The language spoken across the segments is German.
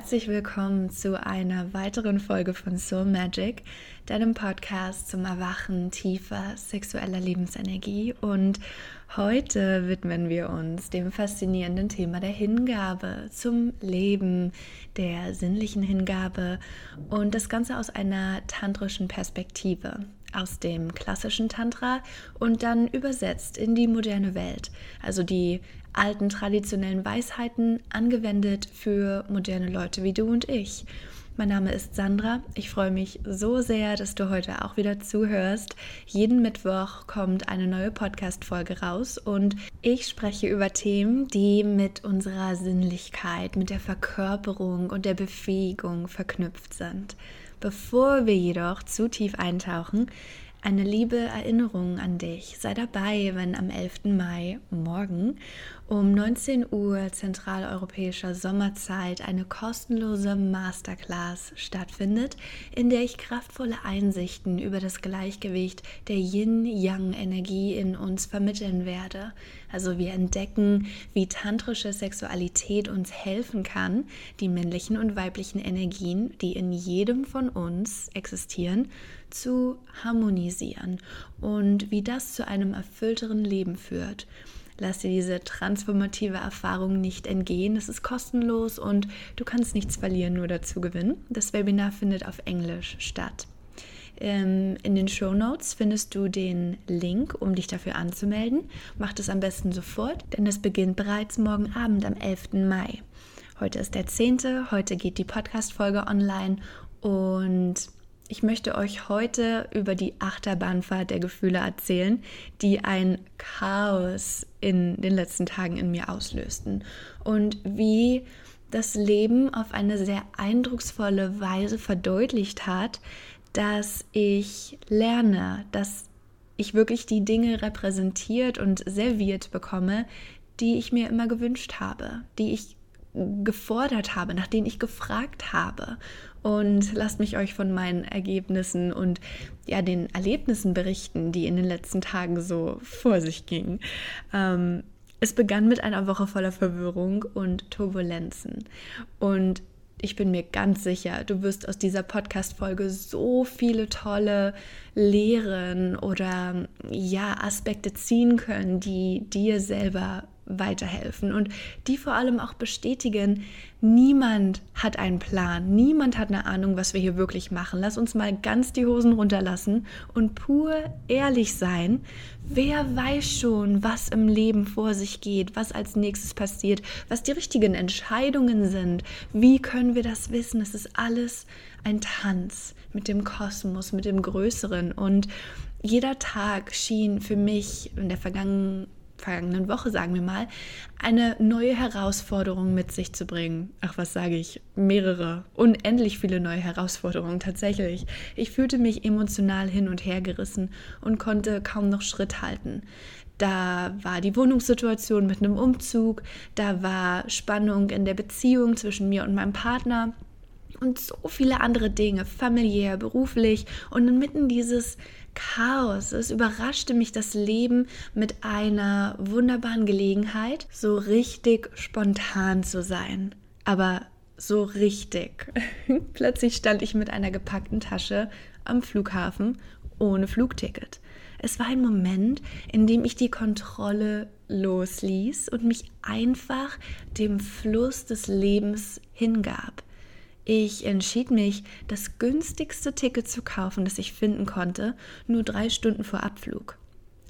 herzlich willkommen zu einer weiteren Folge von Soul Magic, deinem Podcast zum Erwachen tiefer sexueller Lebensenergie. Und heute widmen wir uns dem faszinierenden Thema der Hingabe zum Leben, der sinnlichen Hingabe und das Ganze aus einer tantrischen Perspektive aus dem klassischen Tantra und dann übersetzt in die moderne Welt. Also die alten traditionellen Weisheiten angewendet für moderne Leute wie du und ich. Mein Name ist Sandra. Ich freue mich so sehr, dass du heute auch wieder zuhörst. Jeden Mittwoch kommt eine neue Podcast-Folge raus und ich spreche über Themen, die mit unserer Sinnlichkeit, mit der Verkörperung und der Befähigung verknüpft sind. Bevor wir jedoch zu tief eintauchen, eine liebe Erinnerung an dich. Sei dabei, wenn am 11. Mai morgen um 19 Uhr zentraleuropäischer Sommerzeit eine kostenlose Masterclass stattfindet, in der ich kraftvolle Einsichten über das Gleichgewicht der Yin-Yang-Energie in uns vermitteln werde. Also wir entdecken, wie tantrische Sexualität uns helfen kann, die männlichen und weiblichen Energien, die in jedem von uns existieren, zu harmonisieren und wie das zu einem erfüllteren Leben führt. Lass dir diese transformative Erfahrung nicht entgehen. Es ist kostenlos und du kannst nichts verlieren, nur dazu gewinnen. Das Webinar findet auf Englisch statt. Ähm, in den Show Notes findest du den Link, um dich dafür anzumelden. Mach das am besten sofort, denn es beginnt bereits morgen Abend am 11. Mai. Heute ist der 10. Heute geht die Podcast-Folge online und ich möchte euch heute über die Achterbahnfahrt der Gefühle erzählen, die ein Chaos in den letzten Tagen in mir auslösten und wie das Leben auf eine sehr eindrucksvolle Weise verdeutlicht hat, dass ich lerne, dass ich wirklich die Dinge repräsentiert und serviert bekomme, die ich mir immer gewünscht habe, die ich gefordert habe, nach denen ich gefragt habe und lasst mich euch von meinen Ergebnissen und ja den Erlebnissen berichten, die in den letzten Tagen so vor sich gingen. Ähm, es begann mit einer Woche voller Verwirrung und Turbulenzen und ich bin mir ganz sicher, du wirst aus dieser Podcast-Folge so viele tolle Lehren oder ja, Aspekte ziehen können, die dir selber weiterhelfen und die vor allem auch bestätigen, niemand hat einen Plan, niemand hat eine Ahnung, was wir hier wirklich machen. Lass uns mal ganz die Hosen runterlassen und pur ehrlich sein. Wer weiß schon, was im Leben vor sich geht, was als nächstes passiert, was die richtigen Entscheidungen sind? Wie können wir das wissen? Es ist alles ein Tanz mit dem Kosmos, mit dem Größeren und jeder Tag schien für mich in der vergangenen vergangenen Woche, sagen wir mal, eine neue Herausforderung mit sich zu bringen. Ach, was sage ich? Mehrere, unendlich viele neue Herausforderungen tatsächlich. Ich fühlte mich emotional hin und her gerissen und konnte kaum noch Schritt halten. Da war die Wohnungssituation mit einem Umzug, da war Spannung in der Beziehung zwischen mir und meinem Partner und so viele andere Dinge, familiär, beruflich und inmitten dieses Chaos. Es überraschte mich das Leben mit einer wunderbaren Gelegenheit, so richtig spontan zu sein. Aber so richtig. Plötzlich stand ich mit einer gepackten Tasche am Flughafen ohne Flugticket. Es war ein Moment, in dem ich die Kontrolle losließ und mich einfach dem Fluss des Lebens hingab. Ich entschied mich, das günstigste Ticket zu kaufen, das ich finden konnte, nur drei Stunden vor Abflug.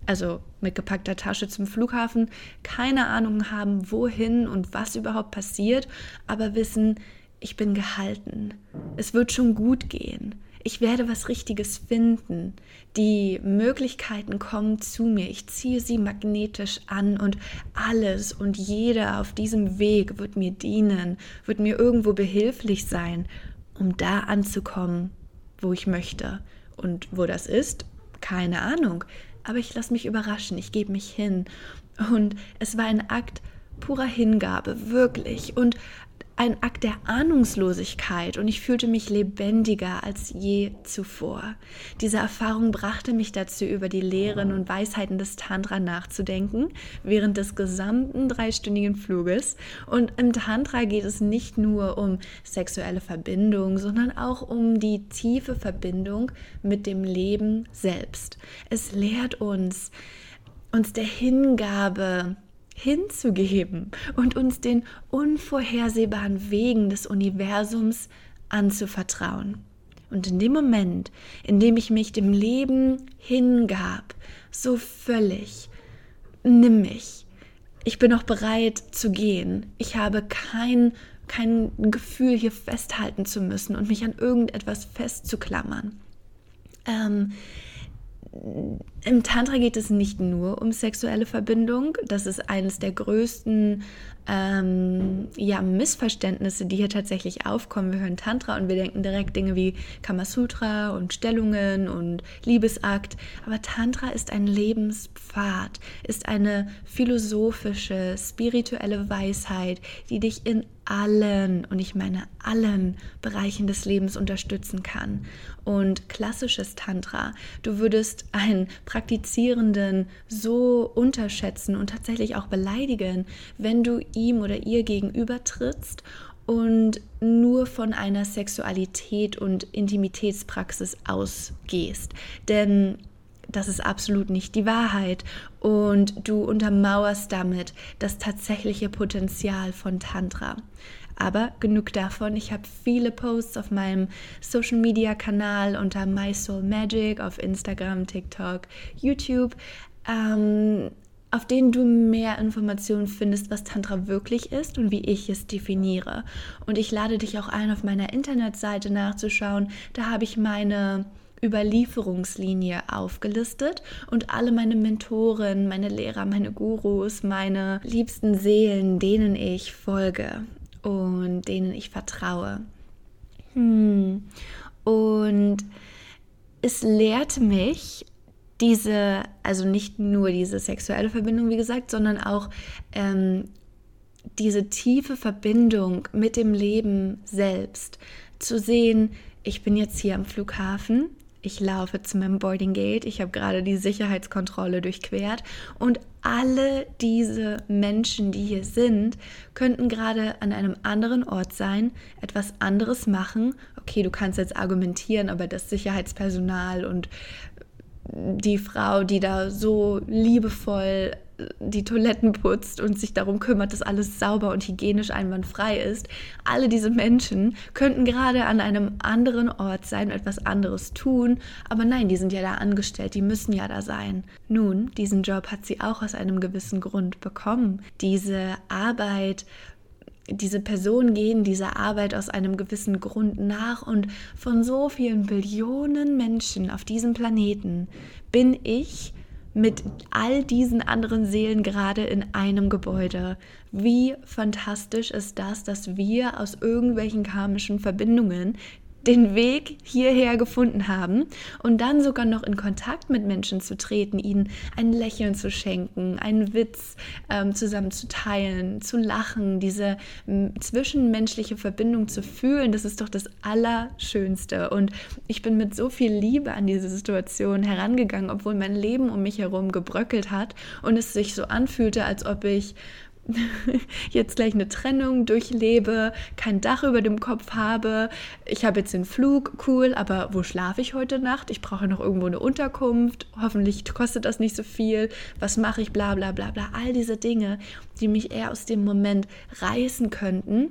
Also mit gepackter Tasche zum Flughafen, keine Ahnung haben, wohin und was überhaupt passiert, aber wissen, ich bin gehalten. Es wird schon gut gehen ich werde was Richtiges finden. Die Möglichkeiten kommen zu mir. Ich ziehe sie magnetisch an und alles und jeder auf diesem Weg wird mir dienen, wird mir irgendwo behilflich sein, um da anzukommen, wo ich möchte. Und wo das ist, keine Ahnung. Aber ich lasse mich überraschen, ich gebe mich hin. Und es war ein Akt purer Hingabe, wirklich. Und ein Akt der Ahnungslosigkeit und ich fühlte mich lebendiger als je zuvor. Diese Erfahrung brachte mich dazu, über die Lehren und Weisheiten des Tantra nachzudenken während des gesamten dreistündigen Fluges. Und im Tantra geht es nicht nur um sexuelle Verbindung, sondern auch um die tiefe Verbindung mit dem Leben selbst. Es lehrt uns, uns der Hingabe hinzugeben und uns den unvorhersehbaren Wegen des Universums anzuvertrauen. Und in dem Moment, in dem ich mich dem Leben hingab, so völlig, nimm mich. Ich bin auch bereit zu gehen. Ich habe kein, kein Gefühl, hier festhalten zu müssen und mich an irgendetwas festzuklammern. Ähm, im Tantra geht es nicht nur um sexuelle Verbindung. Das ist eines der größten ähm, ja, Missverständnisse, die hier tatsächlich aufkommen. Wir hören Tantra und wir denken direkt Dinge wie Kamasutra und Stellungen und Liebesakt. Aber Tantra ist ein Lebenspfad, ist eine philosophische, spirituelle Weisheit, die dich in allen, und ich meine allen Bereichen des Lebens unterstützen kann. Und klassisches Tantra, du würdest einen Praktizierenden so unterschätzen und tatsächlich auch beleidigen, wenn du ihm oder ihr gegenüber trittst und nur von einer Sexualität und Intimitätspraxis ausgehst. Denn das ist absolut nicht die Wahrheit und du untermauerst damit das tatsächliche Potenzial von Tantra. Aber genug davon. Ich habe viele Posts auf meinem Social Media Kanal unter My Soul Magic auf Instagram, TikTok, YouTube. Ähm, auf denen du mehr Informationen findest, was Tantra wirklich ist und wie ich es definiere. Und ich lade dich auch ein, auf meiner Internetseite nachzuschauen. Da habe ich meine Überlieferungslinie aufgelistet und alle meine Mentoren, meine Lehrer, meine Gurus, meine liebsten Seelen, denen ich folge und denen ich vertraue. Hm. Und es lehrt mich, diese, also nicht nur diese sexuelle Verbindung, wie gesagt, sondern auch ähm, diese tiefe Verbindung mit dem Leben selbst. Zu sehen, ich bin jetzt hier am Flughafen, ich laufe zu meinem Boarding Gate, ich habe gerade die Sicherheitskontrolle durchquert und alle diese Menschen, die hier sind, könnten gerade an einem anderen Ort sein, etwas anderes machen. Okay, du kannst jetzt argumentieren, aber das Sicherheitspersonal und die Frau, die da so liebevoll die Toiletten putzt und sich darum kümmert, dass alles sauber und hygienisch einwandfrei ist. Alle diese Menschen könnten gerade an einem anderen Ort sein, und etwas anderes tun, aber nein, die sind ja da angestellt, die müssen ja da sein. Nun, diesen Job hat sie auch aus einem gewissen Grund bekommen. Diese Arbeit diese Personen gehen dieser Arbeit aus einem gewissen Grund nach und von so vielen Billionen Menschen auf diesem Planeten bin ich mit all diesen anderen Seelen gerade in einem Gebäude. Wie fantastisch ist das, dass wir aus irgendwelchen karmischen Verbindungen den Weg hierher gefunden haben und dann sogar noch in Kontakt mit Menschen zu treten, ihnen ein Lächeln zu schenken, einen Witz ähm, zusammen zu teilen, zu lachen, diese zwischenmenschliche Verbindung zu fühlen, das ist doch das Allerschönste. Und ich bin mit so viel Liebe an diese Situation herangegangen, obwohl mein Leben um mich herum gebröckelt hat und es sich so anfühlte, als ob ich jetzt gleich eine Trennung durchlebe, kein Dach über dem Kopf habe, ich habe jetzt den Flug, cool, aber wo schlafe ich heute Nacht? Ich brauche noch irgendwo eine Unterkunft, hoffentlich kostet das nicht so viel, was mache ich, bla bla bla bla, all diese Dinge, die mich eher aus dem Moment reißen könnten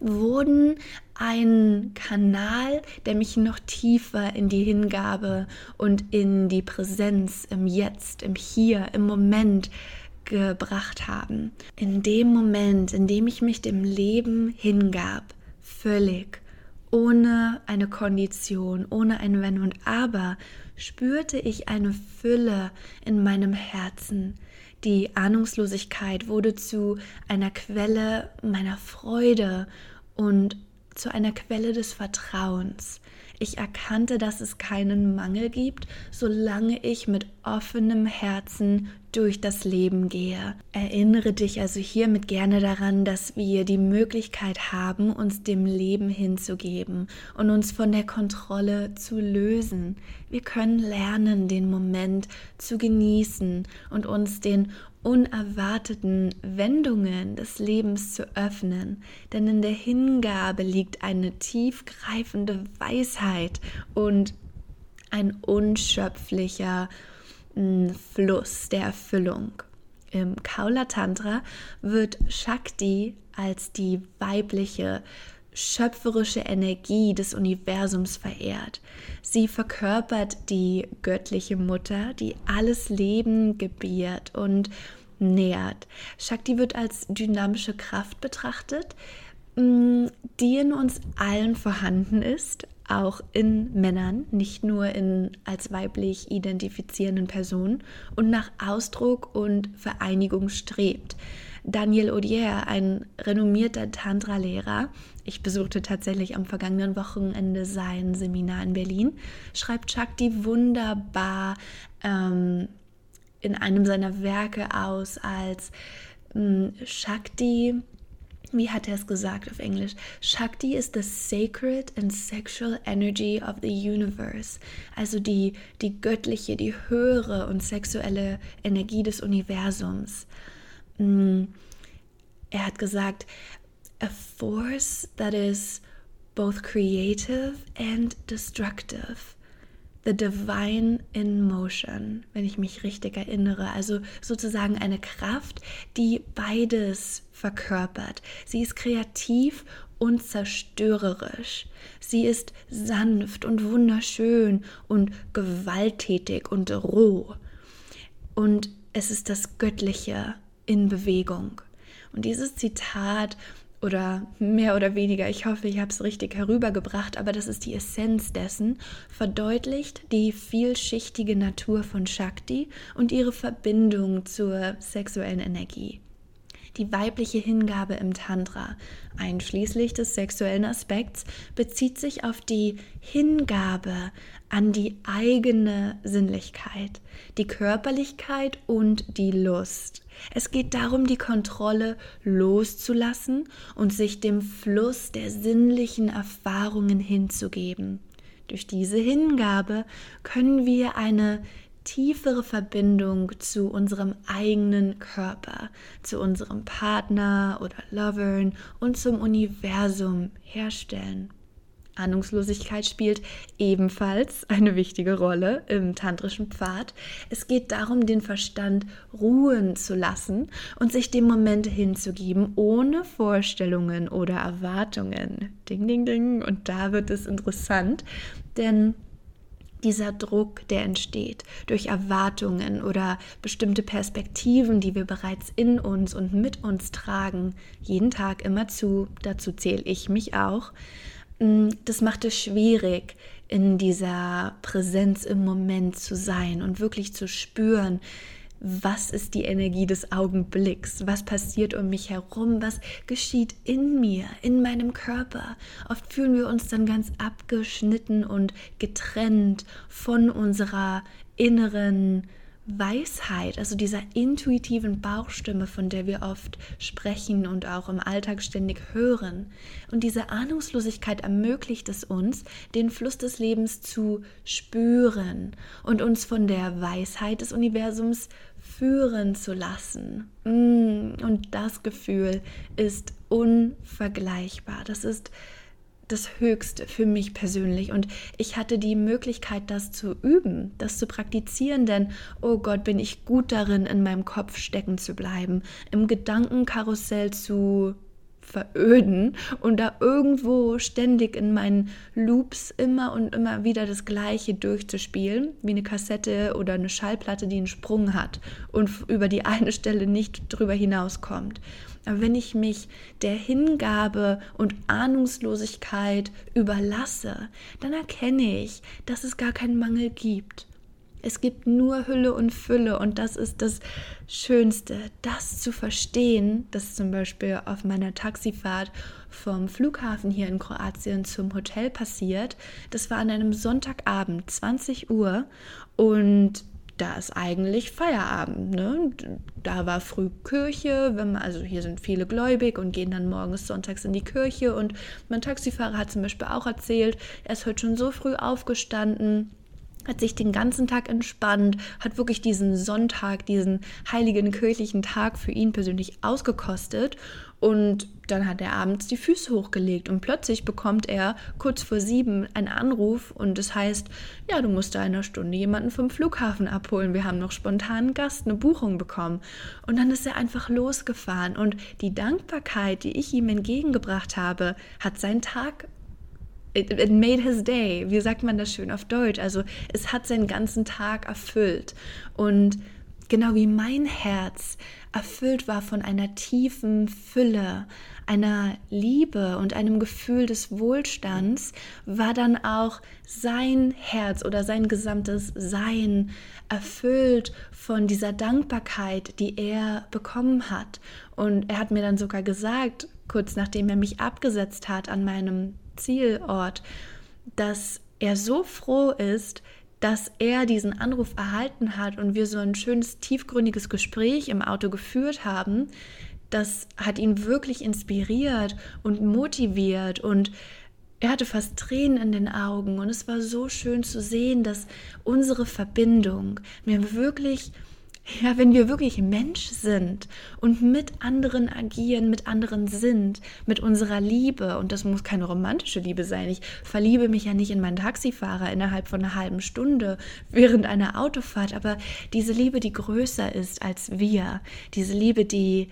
wurden ein Kanal, der mich noch tiefer in die Hingabe und in die Präsenz im Jetzt, im Hier, im Moment gebracht haben. In dem Moment, in dem ich mich dem Leben hingab, völlig, ohne eine Kondition, ohne ein Wenn und Aber, spürte ich eine Fülle in meinem Herzen. Die Ahnungslosigkeit wurde zu einer Quelle meiner Freude und zu einer Quelle des Vertrauens. Ich erkannte, dass es keinen Mangel gibt, solange ich mit offenem Herzen durch das Leben gehe. Erinnere dich also hiermit gerne daran, dass wir die Möglichkeit haben, uns dem Leben hinzugeben und uns von der Kontrolle zu lösen. Wir können lernen, den Moment zu genießen und uns den unerwarteten Wendungen des Lebens zu öffnen, denn in der Hingabe liegt eine tiefgreifende Weisheit und ein unschöpflicher mm, Fluss der Erfüllung. Im Kaula Tantra wird Shakti als die weibliche schöpferische Energie des Universums verehrt. Sie verkörpert die göttliche Mutter, die alles Leben gebiert und nährt. Shakti wird als dynamische Kraft betrachtet, mm, die in uns allen vorhanden ist, auch in Männern, nicht nur in als weiblich identifizierenden Personen und nach Ausdruck und Vereinigung strebt. Daniel Odier, ein renommierter Tantra-Lehrer, ich besuchte tatsächlich am vergangenen Wochenende sein Seminar in Berlin, schreibt Shakti wunderbar ähm, in einem seiner Werke aus als ähm, Shakti wie hat er es gesagt auf Englisch? Shakti is the sacred and sexual energy of the universe. Also die, die göttliche, die höhere und sexuelle Energie des Universums. Mm. Er hat gesagt, a force that is both creative and destructive. The Divine in Motion, wenn ich mich richtig erinnere. Also sozusagen eine Kraft, die beides verkörpert. Sie ist kreativ und zerstörerisch. Sie ist sanft und wunderschön und gewalttätig und roh. Und es ist das Göttliche in Bewegung. Und dieses Zitat oder mehr oder weniger, ich hoffe, ich habe es richtig herübergebracht, aber das ist die Essenz dessen, verdeutlicht die vielschichtige Natur von Shakti und ihre Verbindung zur sexuellen Energie. Die weibliche Hingabe im Tantra, einschließlich des sexuellen Aspekts, bezieht sich auf die Hingabe an die eigene Sinnlichkeit, die Körperlichkeit und die Lust. Es geht darum, die Kontrolle loszulassen und sich dem Fluss der sinnlichen Erfahrungen hinzugeben. Durch diese Hingabe können wir eine tiefere Verbindung zu unserem eigenen Körper, zu unserem Partner oder Lovern und zum Universum herstellen. Ahnungslosigkeit spielt ebenfalls eine wichtige Rolle im tantrischen Pfad. Es geht darum, den Verstand ruhen zu lassen und sich dem Moment hinzugeben, ohne Vorstellungen oder Erwartungen. Ding, ding, ding. Und da wird es interessant, denn dieser Druck, der entsteht durch Erwartungen oder bestimmte Perspektiven, die wir bereits in uns und mit uns tragen, jeden Tag immer zu, dazu zähle ich mich auch, Mm, das macht es schwierig, in dieser Präsenz im Moment zu sein und wirklich zu spüren, was ist die Energie des Augenblicks, was passiert um mich herum, was geschieht in mir, in meinem Körper. Oft fühlen wir uns dann ganz abgeschnitten und getrennt von unserer inneren Weisheit, also dieser intuitiven Bauchstimme, von der wir oft sprechen und auch im Alltag ständig hören. Und diese Ahnungslosigkeit ermöglicht es uns, den Fluss des Lebens zu spüren und uns von der Weisheit des Universums führen zu lassen. Mm, und das Gefühl ist unvergleichbar. Das ist das Höchste für mich persönlich. Und ich hatte die Möglichkeit, das zu üben, das zu praktizieren, denn, oh Gott, bin ich gut darin, in meinem Kopf stecken zu bleiben, im Gedankenkarussell zu veröden und da irgendwo ständig in meinen Loops immer und immer wieder das Gleiche durchzuspielen, wie eine Kassette oder eine Schallplatte, die einen Sprung hat und über die eine Stelle nicht drüber hinauskommt. Aber wenn ich mich der Hingabe und Ahnungslosigkeit überlasse, dann erkenne ich, dass es gar keinen Mangel gibt. Es gibt nur Hülle und Fülle und das ist das Schönste, das zu verstehen, dass zum Beispiel auf meiner Taxifahrt vom Flughafen hier in Kroatien zum Hotel passiert. Das war an einem Sonntagabend, 20 Uhr und da ist eigentlich Feierabend. Ne? Da war früh Kirche, wenn man, also hier sind viele gläubig und gehen dann morgens sonntags in die Kirche. Und mein Taxifahrer hat zum Beispiel auch erzählt, er ist heute schon so früh aufgestanden, hat sich den ganzen Tag entspannt, hat wirklich diesen Sonntag, diesen heiligen kirchlichen Tag für ihn persönlich ausgekostet und dann hat er abends die Füße hochgelegt und plötzlich bekommt er kurz vor sieben einen Anruf und es das heißt, ja, du musst da in einer Stunde jemanden vom Flughafen abholen. Wir haben noch spontan einen Gast, eine Buchung bekommen. Und dann ist er einfach losgefahren und die Dankbarkeit, die ich ihm entgegengebracht habe, hat seinen Tag It, it, made his day. Wie sagt man das schön auf Deutsch? Also es hat seinen ganzen Tag erfüllt. Und genau wie mein Herz erfüllt war von einer tiefen Fülle, einer Liebe und einem Gefühl des Wohlstands, war dann auch sein Herz oder sein gesamtes Sein erfüllt von dieser Dankbarkeit, die er bekommen hat. Und er hat mir dann sogar gesagt, kurz nachdem er mich abgesetzt hat an meinem Zielort, dass er so froh ist, dass er diesen Anruf erhalten hat und wir so ein schönes, tiefgründiges Gespräch im Auto geführt haben, das hat ihn wirklich inspiriert und motiviert und er hatte fast Tränen in den Augen und es war so schön zu sehen, dass unsere Verbindung mir wirklich ja, wenn wir wirklich Mensch sind und mit anderen agieren, mit anderen sind, mit unserer Liebe, und das muss keine romantische Liebe sein, ich verliebe mich ja nicht in meinen Taxifahrer innerhalb von einer halben Stunde während einer Autofahrt, aber diese Liebe, die größer ist als wir, diese Liebe, die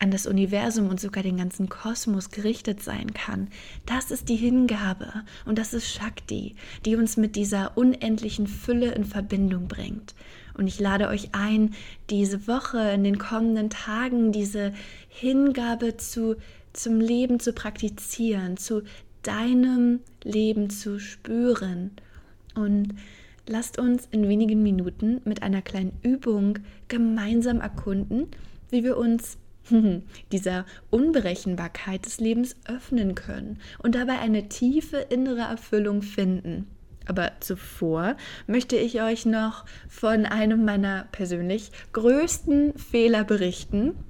an das Universum und sogar den ganzen Kosmos gerichtet sein kann. Das ist die Hingabe und das ist Shakti, die uns mit dieser unendlichen Fülle in Verbindung bringt. Und ich lade euch ein, diese Woche, in den kommenden Tagen, diese Hingabe zu, zum Leben zu praktizieren, zu deinem Leben zu spüren. Und lasst uns in wenigen Minuten mit einer kleinen Übung gemeinsam erkunden, wie wir uns dieser Unberechenbarkeit des Lebens öffnen können und dabei eine tiefe innere Erfüllung finden. Aber zuvor möchte ich euch noch von einem meiner persönlich größten Fehler berichten.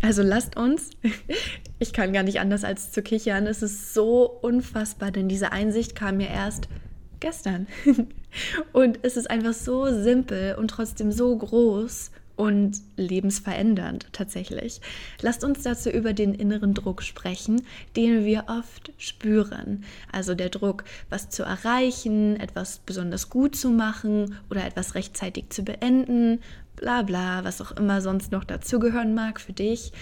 Also lasst uns, ich kann gar nicht anders als zu kichern, es ist so unfassbar, denn diese Einsicht kam mir erst gestern. Und es ist einfach so simpel und trotzdem so groß und lebensverändernd tatsächlich. Lasst uns dazu über den inneren Druck sprechen, den wir oft spüren. Also der Druck, was zu erreichen, etwas besonders gut zu machen oder etwas rechtzeitig zu beenden, bla bla, was auch immer sonst noch dazugehören mag für dich.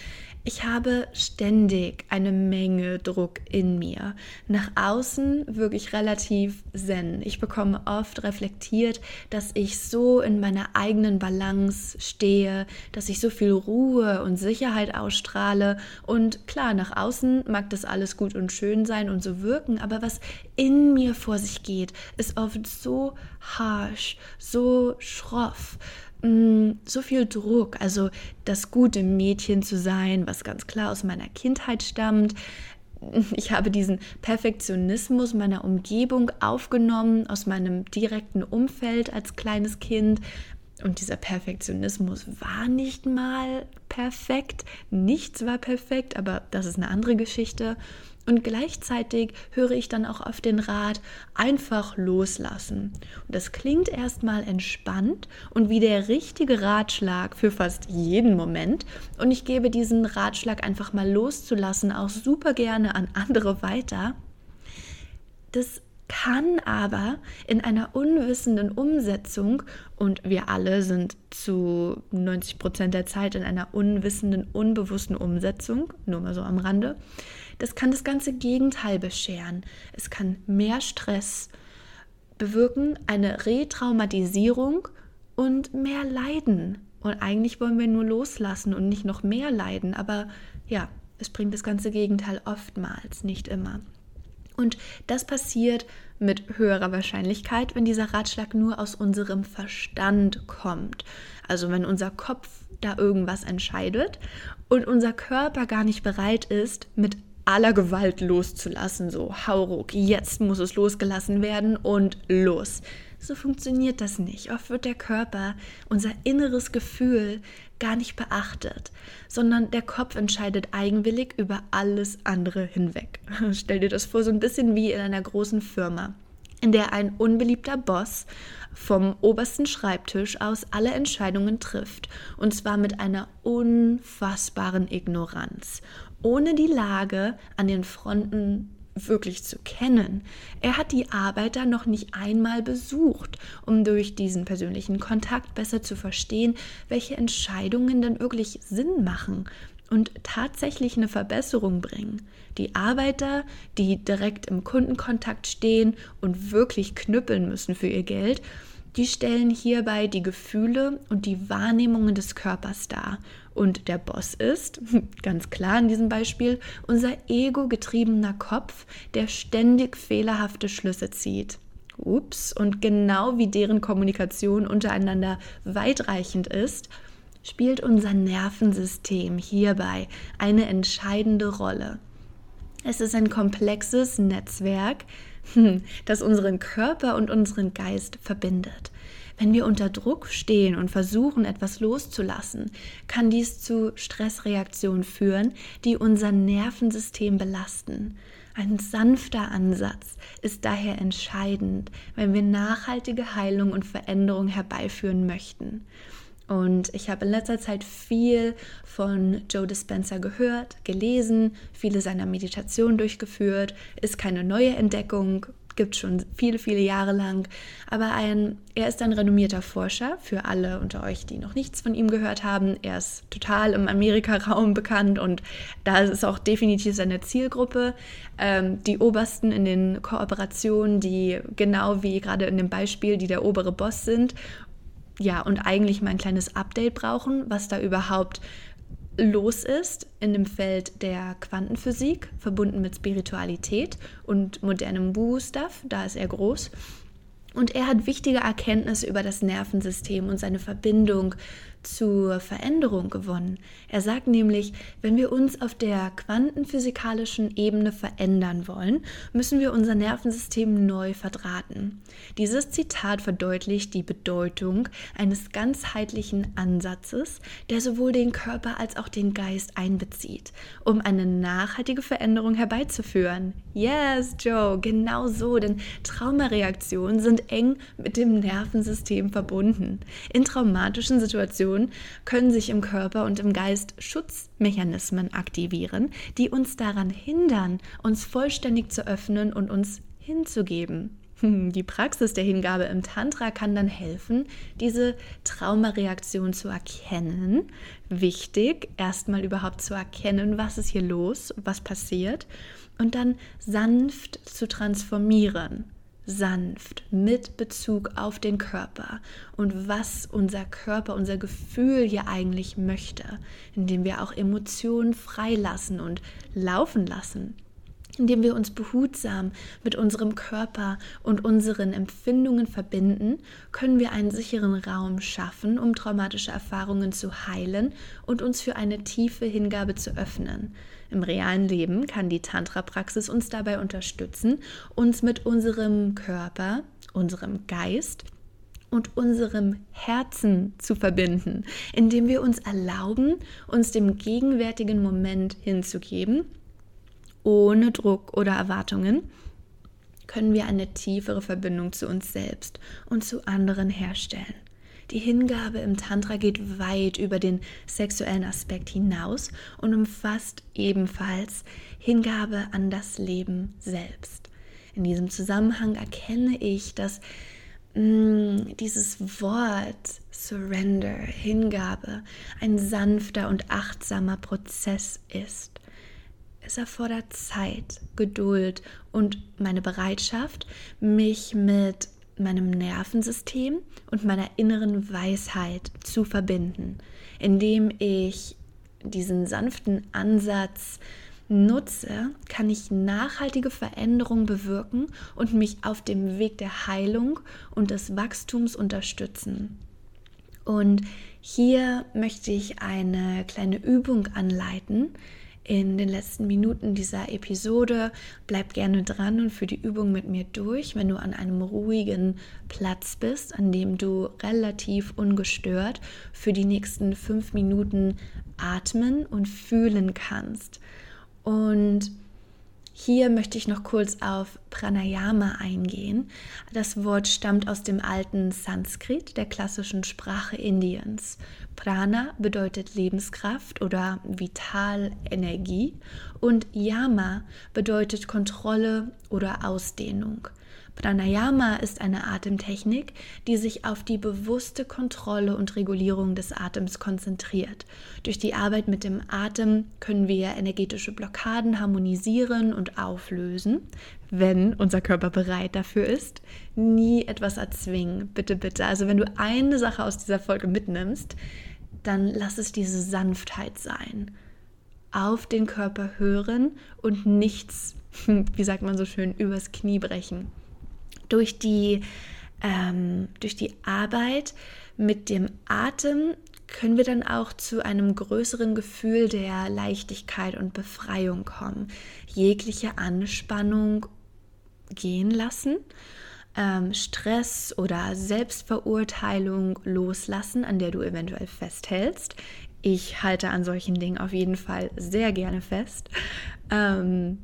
Ich habe ständig eine Menge Druck in mir. Nach außen wirklich relativ zen. Ich bekomme oft reflektiert, dass ich so in meiner eigenen Balance stehe, dass ich so viel Ruhe und Sicherheit ausstrahle. Und klar, nach außen mag das alles gut und schön sein und so wirken, aber was in mir vor sich geht, ist oft so harsh, so schroff Mm, so viel Druck, also das gute Mädchen zu sein, was ganz klar aus meiner Kindheit stammt. Ich habe diesen Perfektionismus meiner Umgebung aufgenommen, aus meinem direkten Umfeld als kleines Kind. Und dieser Perfektionismus war nicht mal perfekt. Nichts war perfekt, aber das ist eine andere Geschichte. Und gleichzeitig höre ich dann auch auf den Rat, einfach loslassen. Und das klingt erstmal entspannt und wie der richtige Ratschlag für fast jeden Moment. Und ich gebe diesen Ratschlag einfach mal loszulassen auch super gerne an andere weiter. Das kann aber in einer unwissenden Umsetzung, und wir alle sind zu 90 Prozent der Zeit in einer unwissenden, unbewussten Umsetzung, nur mal so am Rande, das kann das ganze Gegenteil bescheren. Es kann mehr Stress bewirken, eine Retraumatisierung und mehr Leiden. Und eigentlich wollen wir nur loslassen und nicht noch mehr leiden, aber ja, es bringt das ganze Gegenteil oftmals, nicht immer. Und das passiert mit höherer Wahrscheinlichkeit, wenn dieser Ratschlag nur aus unserem Verstand kommt. Also wenn unser Kopf da irgendwas entscheidet und unser Körper gar nicht bereit ist, mit aller Gewalt loszulassen, so hauruck, jetzt muss es losgelassen werden und los. So funktioniert das nicht. Oft wird der Körper, unser inneres Gefühl, gar nicht beachtet, sondern der Kopf entscheidet eigenwillig über alles andere hinweg. Stell dir das vor, so ein bisschen wie in einer großen Firma, in der ein unbeliebter Boss vom obersten Schreibtisch aus alle Entscheidungen trifft, und zwar mit einer unfassbaren Ignoranz, ohne die Lage an den Fronten wirklich zu kennen. Er hat die Arbeiter noch nicht einmal besucht, um durch diesen persönlichen Kontakt besser zu verstehen, welche Entscheidungen denn wirklich Sinn machen und tatsächlich eine Verbesserung bringen. Die Arbeiter, die direkt im Kundenkontakt stehen und wirklich knüppeln müssen für ihr Geld, die stellen hierbei die Gefühle und die Wahrnehmungen des Körpers dar. Und der Boss ist, ganz klar in diesem Beispiel, unser ego-getriebener Kopf, der ständig fehlerhafte Schlüsse zieht. Ups, und genau wie deren Kommunikation untereinander weitreichend ist, spielt unser Nervensystem hierbei eine entscheidende Rolle. Es ist ein komplexes Netzwerk, das unseren Körper und unseren Geist verbindet. Wenn wir unter Druck stehen und versuchen, etwas loszulassen, kann dies zu Stressreaktionen führen, die unser Nervensystem belasten. Ein sanfter Ansatz ist daher entscheidend, wenn wir nachhaltige Heilung und Veränderung herbeiführen möchten. Und ich habe in letzter Zeit viel von Joe Dispenza gehört, gelesen, viele seiner Meditationen durchgeführt. Ist keine neue Entdeckung, gibt schon viele, viele Jahre lang. Aber ein, er ist ein renommierter Forscher für alle unter euch, die noch nichts von ihm gehört haben. Er ist total im Amerika-Raum bekannt und da ist auch definitiv seine Zielgruppe. Ähm, die Obersten in den Kooperationen, die genau wie gerade in dem Beispiel, die der obere Boss sind. Ja, und eigentlich mal ein kleines Update brauchen, was da überhaupt los ist in dem Feld der Quantenphysik, verbunden mit Spiritualität und modernem Woo-Stuff, da ist er groß. Und er hat wichtige Erkenntnisse über das Nervensystem und seine Verbindung zur Veränderung gewonnen. Er sagt nämlich, wenn wir uns auf der quantenphysikalischen Ebene verändern wollen, müssen wir unser Nervensystem neu verdrahten. Dieses Zitat verdeutlicht die Bedeutung eines ganzheitlichen Ansatzes, der sowohl den Körper als auch den Geist einbezieht, um eine nachhaltige Veränderung herbeizuführen. Yes, Joe, genau so, denn Traumareaktionen sind eng mit dem Nervensystem verbunden. In traumatischen Situationen Situationen können sich im Körper und im Geist Schutzmechanismen aktivieren, die uns daran hindern, uns vollständig zu öffnen und uns hinzugeben. Die Praxis der Hingabe im Tantra kann dann helfen, diese Traumareaktion zu erkennen. Wichtig, erstmal überhaupt zu erkennen, was ist hier los, was passiert und dann sanft zu transformieren sanft mit Bezug auf den Körper und was unser Körper, unser Gefühl hier eigentlich möchte, indem wir auch Emotionen freilassen und laufen lassen, indem wir uns behutsam mit unserem Körper und unseren Empfindungen verbinden, können wir einen sicheren Raum schaffen, um traumatische Erfahrungen zu heilen und uns für eine tiefe Hingabe zu öffnen. Im realen Leben kann die Tantra-Praxis uns dabei unterstützen, uns mit unserem Körper, unserem Geist und unserem Herzen zu verbinden, indem wir uns erlauben, uns dem gegenwärtigen Moment hinzugeben, ohne Druck oder Erwartungen, können wir eine tiefere Verbindung zu uns selbst und zu anderen herstellen. Die Hingabe im Tantra geht weit über den sexuellen Aspekt hinaus und umfasst ebenfalls Hingabe an das Leben selbst. In diesem Zusammenhang erkenne ich, dass mm, dieses Wort Surrender, Hingabe, ein sanfter und achtsamer Prozess ist. Es erfordert Zeit, Geduld und meine Bereitschaft, mich mit meinem Nervensystem und meiner inneren Weisheit zu verbinden, indem ich diesen sanften Ansatz nutze, kann ich nachhaltige Veränderungen bewirken und mich auf dem Weg der Heilung und des Wachstums unterstützen. Und hier möchte ich eine kleine Übung anleiten, in den letzten Minuten dieser Episode. Bleib gerne dran und für die Übung mit mir durch, wenn du an einem ruhigen Platz bist, an dem du relativ ungestört für die nächsten fünf Minuten atmen und fühlen kannst. Und hier möchte ich noch kurz auf Pranayama eingehen. Das Wort stammt aus dem alten Sanskrit, der klassischen Sprache Indiens. Prana bedeutet Lebenskraft oder Vitalenergie und Yama bedeutet Kontrolle oder Ausdehnung. Pranayama ist eine Atemtechnik, die sich auf die bewusste Kontrolle und Regulierung des Atems konzentriert. Durch die Arbeit mit dem Atem können wir energetische Blockaden harmonisieren und auflösen, wenn unser Körper bereit dafür ist. Nie etwas erzwingen, bitte, bitte. Also wenn du eine Sache aus dieser Folge mitnimmst, dann lass es diese Sanftheit sein. Auf den Körper hören und nichts, wie sagt man so schön, übers Knie brechen durch die, ähm, durch die Arbeit mit dem Atem können wir dann auch zu einem größeren Gefühl der Leichtigkeit und Befreiung kommen. Jegliche Anspannung gehen lassen, ähm, Stress oder Selbstverurteilung loslassen, an der du eventuell festhältst. Ich halte an solchen Dingen auf jeden Fall sehr gerne fest. Ähm,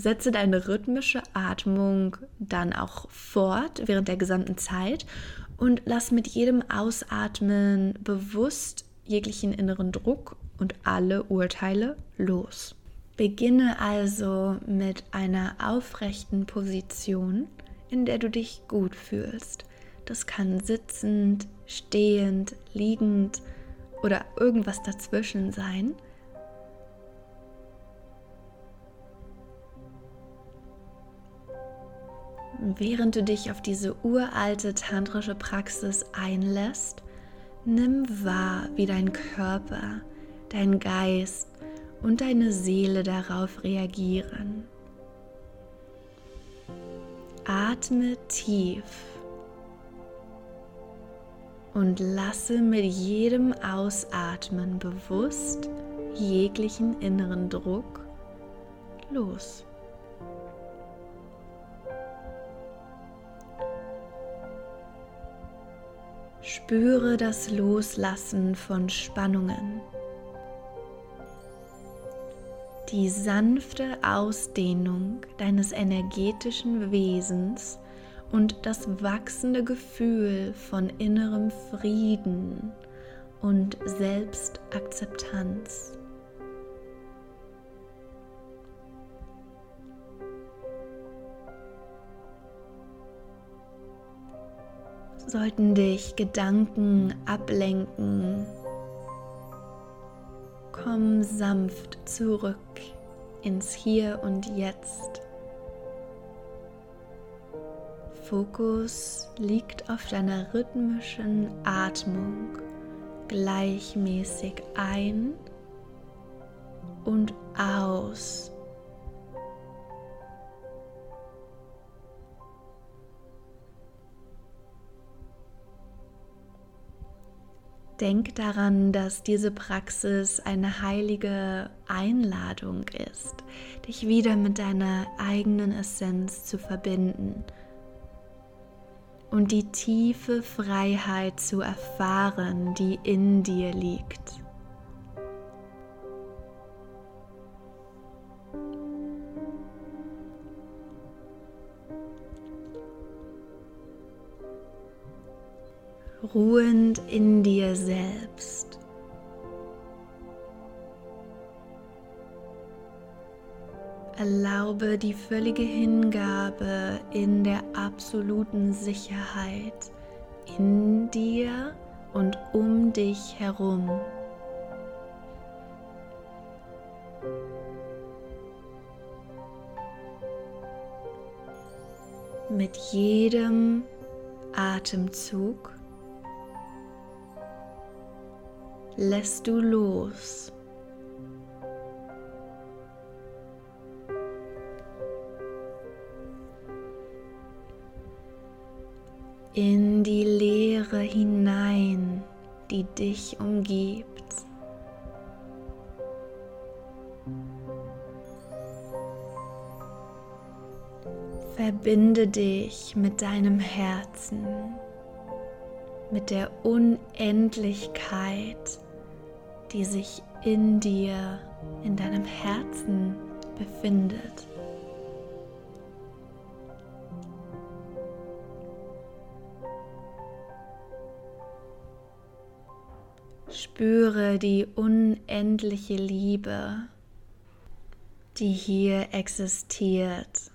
Setze deine rhythmische Atmung dann auch fort während der gesamten Zeit und lass mit jedem Ausatmen bewusst jeglichen inneren Druck und alle Urteile los. Beginne also mit einer aufrechten Position, in der du dich gut fühlst. Das kann sitzend, stehend, liegend oder irgendwas dazwischen sein. Während du dich auf diese uralte tantrische Praxis einlässt, nimm wahr, wie dein Körper, dein Geist und deine Seele darauf reagieren. Atme tief und lasse mit jedem Ausatmen bewusst jeglichen inneren Druck los. Spüre das Loslassen von Spannungen. Die sanfte Ausdehnung deines energetischen Wesens und das wachsende Gefühl von innerem Frieden und Selbstakzeptanz. Sollten dich Gedanken ablenken. Komm sanft zurück ins Hier und Jetzt. Fokus liegt auf deiner rhythmischen Atmung gleichmäßig ein und aus. Denk daran, dass diese Praxis eine heilige Einladung ist, dich wieder mit deiner eigenen Essenz zu verbinden und die tiefe Freiheit zu erfahren, die in dir liegt. Ruhend in dir selbst. Erlaube die völlige Hingabe in der absoluten Sicherheit in dir und um dich herum. Mit jedem Atemzug lässt du los. In die Leere hinein, die dich umgibt. Verbinde dich mit deinem Herzen mit der Unendlichkeit, die sich in dir, in deinem Herzen befindet. Spüre die unendliche Liebe, die hier existiert.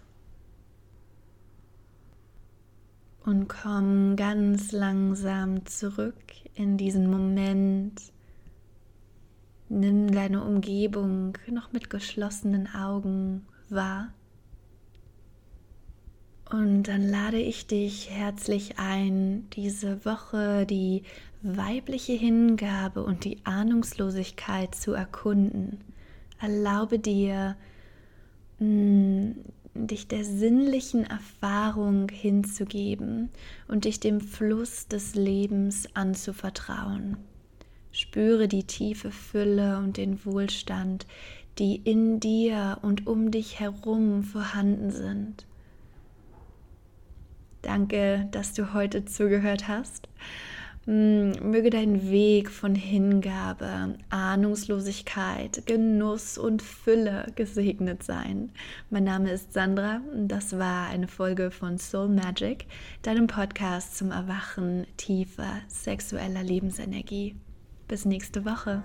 Und komm ganz langsam zurück in diesen Moment. Nimm deine Umgebung noch mit geschlossenen Augen wahr. Und dann lade ich dich herzlich ein, diese Woche die weibliche Hingabe und die Ahnungslosigkeit zu erkunden. Erlaube dir, mm, dich der sinnlichen Erfahrung hinzugeben und dich dem Fluss des Lebens anzuvertrauen. Spüre die tiefe Fülle und den Wohlstand, die in dir und um dich herum vorhanden sind. Danke, dass du heute zugehört hast. Mm, möge dein Weg von Hingabe, Ahnungslosigkeit, Genuss und Fülle gesegnet sein. Mein Name ist Sandra und das war eine Folge von Soul Magic, deinem Podcast zum Erwachen tiefer sexueller Lebensenergie. Bis nächste Woche.